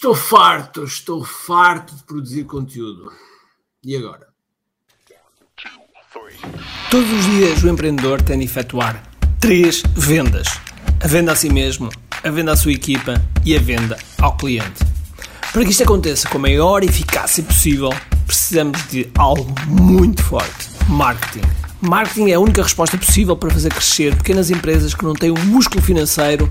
Estou farto, estou farto de produzir conteúdo. E agora? Todos os dias o empreendedor tem de efetuar três vendas: a venda a si mesmo, a venda à sua equipa e a venda ao cliente. Para que isto aconteça com a maior eficácia possível, precisamos de algo muito forte: marketing. Marketing é a única resposta possível para fazer crescer pequenas empresas que não têm o músculo financeiro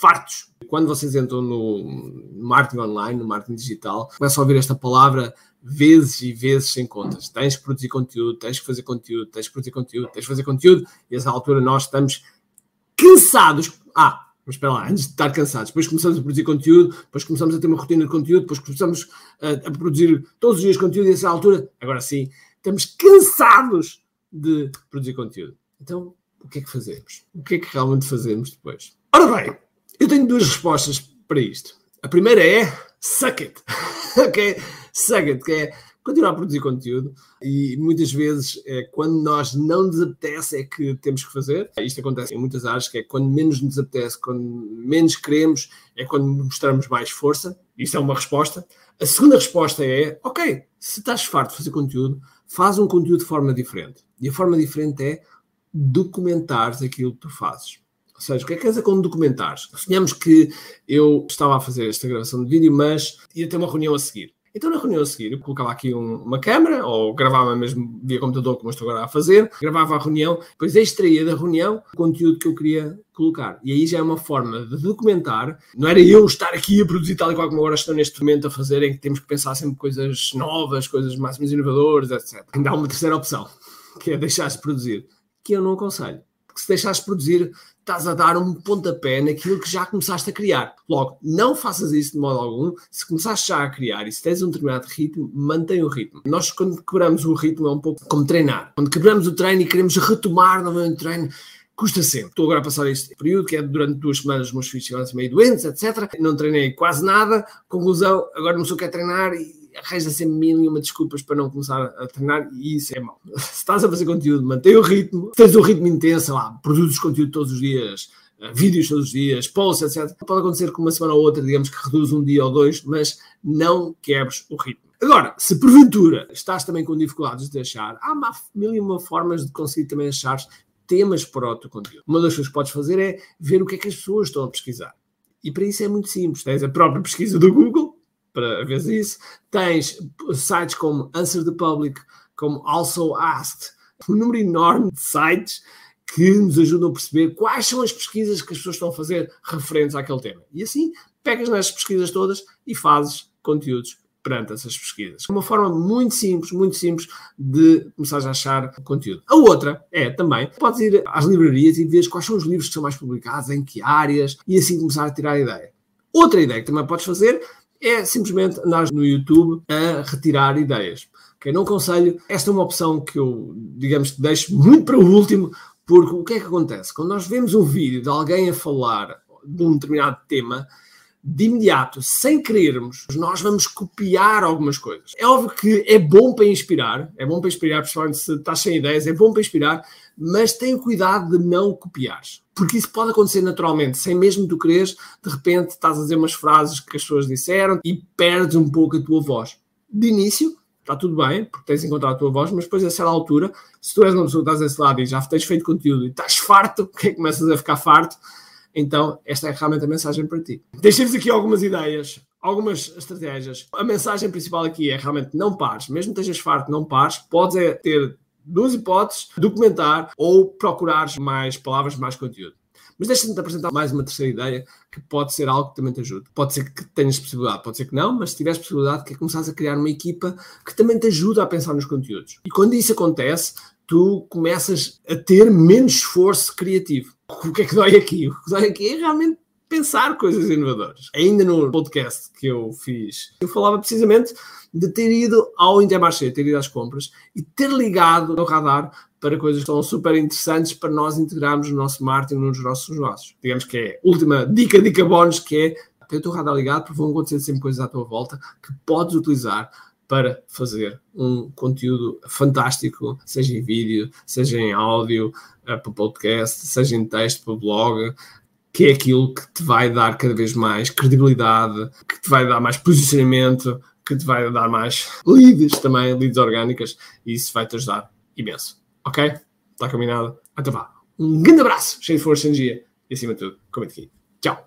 fartos. Quando vocês entram no marketing online, no marketing digital, começam a ouvir esta palavra vezes e vezes sem contas. Tens que produzir conteúdo, tens que fazer conteúdo, tens que produzir conteúdo, tens que fazer conteúdo, e essa altura nós estamos cansados. Ah, mas espera lá, antes de estar cansados, depois começamos a produzir conteúdo, depois começamos a ter uma rotina de conteúdo, depois começamos a, a produzir todos os dias conteúdo, e essa altura, agora sim, estamos cansados de produzir conteúdo. Então, o que é que fazemos? O que é que realmente fazemos depois? Ora bem, eu tenho duas respostas para isto. A primeira é suck it. ok? Suck it, que é continuar a produzir conteúdo e muitas vezes é quando nós não nos apetece é que temos que fazer. Isto acontece em muitas áreas, que é quando menos nos apetece, quando menos queremos, é quando mostramos mais força. Isso é uma resposta. A segunda resposta é, ok, se estás farto de fazer conteúdo, faz um conteúdo de forma diferente. E a forma diferente é documentares aquilo que tu fazes. Ou seja, o que é que quer dizer com documentares? Sonhamos que eu estava a fazer esta gravação de vídeo, mas ia ter uma reunião a seguir. Então, na reunião a seguir, eu colocava aqui um, uma câmera, ou gravava mesmo via computador, como estou agora a fazer, gravava a reunião, depois extraía da reunião o conteúdo que eu queria colocar. E aí já é uma forma de documentar. Não era eu estar aqui a produzir tal e qual como agora estou neste momento a fazer, em que temos que pensar sempre coisas novas, coisas mais inovadoras, etc. Ainda há uma terceira opção, que é deixar-se produzir, que eu não aconselho. Porque se deixares produzir, estás a dar um pontapé naquilo que já começaste a criar. Logo, não faças isso de modo algum. Se começaste já a criar e se tens um determinado ritmo, mantém o ritmo. Nós, quando quebramos o ritmo, é um pouco como treinar. Quando quebramos o treino e queremos retomar novamente o treino, custa sempre. Estou agora a passar este período, que é durante duas semanas os meus filhos chegaram meio doentes, etc. Não treinei quase nada. Conclusão, agora não sou quer treinar e arranja sempre mil e uma desculpas para não começar a treinar e isso é mau. Se estás a fazer conteúdo, mantém o ritmo, tens um ritmo intenso, lá, produzes conteúdo todos os dias, eh, vídeos todos os dias, posts, etc. Pode acontecer que uma semana ou outra, digamos que reduz um dia ou dois, mas não quebres o ritmo. Agora, se porventura estás também com dificuldades de achar, há mil e uma formas de conseguir também achar temas para o teu conteúdo. Uma das coisas que podes fazer é ver o que é que as pessoas estão a pesquisar. E para isso é muito simples. Tens a própria pesquisa do Google, para ver isso. Tens sites como Answer the Public, como Also Asked, um número enorme de sites que nos ajudam a perceber quais são as pesquisas que as pessoas estão a fazer referentes àquele tema. E assim, pegas nas pesquisas todas e fazes conteúdos perante essas pesquisas. Uma forma muito simples, muito simples de começar a achar conteúdo. A outra é também, podes ir às livrarias e ver quais são os livros que são mais publicados, em que áreas, e assim começar a tirar a ideia. Outra ideia que também podes fazer é simplesmente andar no YouTube a retirar ideias. Okay? Não aconselho, esta é uma opção que eu, digamos, deixo muito para o último, porque o que é que acontece? Quando nós vemos um vídeo de alguém a falar de um determinado tema, de imediato, sem querermos, nós vamos copiar algumas coisas. É óbvio que é bom para inspirar, é bom para inspirar, principalmente se estás sem ideias, é bom para inspirar, mas tenha cuidado de não copiares. Porque isso pode acontecer naturalmente, sem mesmo tu quereres, de repente estás a dizer umas frases que as pessoas disseram e perdes um pouco a tua voz. De início, está tudo bem, porque tens encontrado a tua voz, mas depois a certa altura, se tu és uma pessoa que estás desse lado e já tens feito conteúdo e estás farto, que começas a ficar farto, então, esta é realmente a mensagem para ti. Deixei-vos aqui algumas ideias, algumas estratégias. A mensagem principal aqui é realmente não pares. Mesmo que estejas farto, não pares. Podes é ter duas hipóteses, documentar ou procurar mais palavras, mais conteúdo. Mas deixa-me te apresentar mais uma terceira ideia que pode ser algo que também te ajude. Pode ser que tenhas possibilidade, pode ser que não, mas se tiveres possibilidade, que é começares a criar uma equipa que também te ajuda a pensar nos conteúdos. E quando isso acontece, tu começas a ter menos esforço criativo. O que é que dói aqui? O que dói aqui é realmente pensar coisas inovadoras. Ainda no podcast que eu fiz, eu falava precisamente de ter ido ao Intermarché, ter ido às compras e ter ligado o radar para coisas que são super interessantes para nós integrarmos no nosso marketing, nos nossos negócios. Digamos que é a última dica, dica bónus, que é ter o teu radar ligado, porque vão acontecer sempre coisas à tua volta que podes utilizar para fazer um conteúdo fantástico, seja em vídeo, seja em áudio, uh, para podcast, seja em texto, para blog, que é aquilo que te vai dar cada vez mais credibilidade, que te vai dar mais posicionamento, que te vai dar mais leads também, leads orgânicas, e isso vai te ajudar imenso. Ok? Está combinado? Então vá. Um grande abraço, cheio de força e energia, e acima de tudo, comente aqui. Tchau!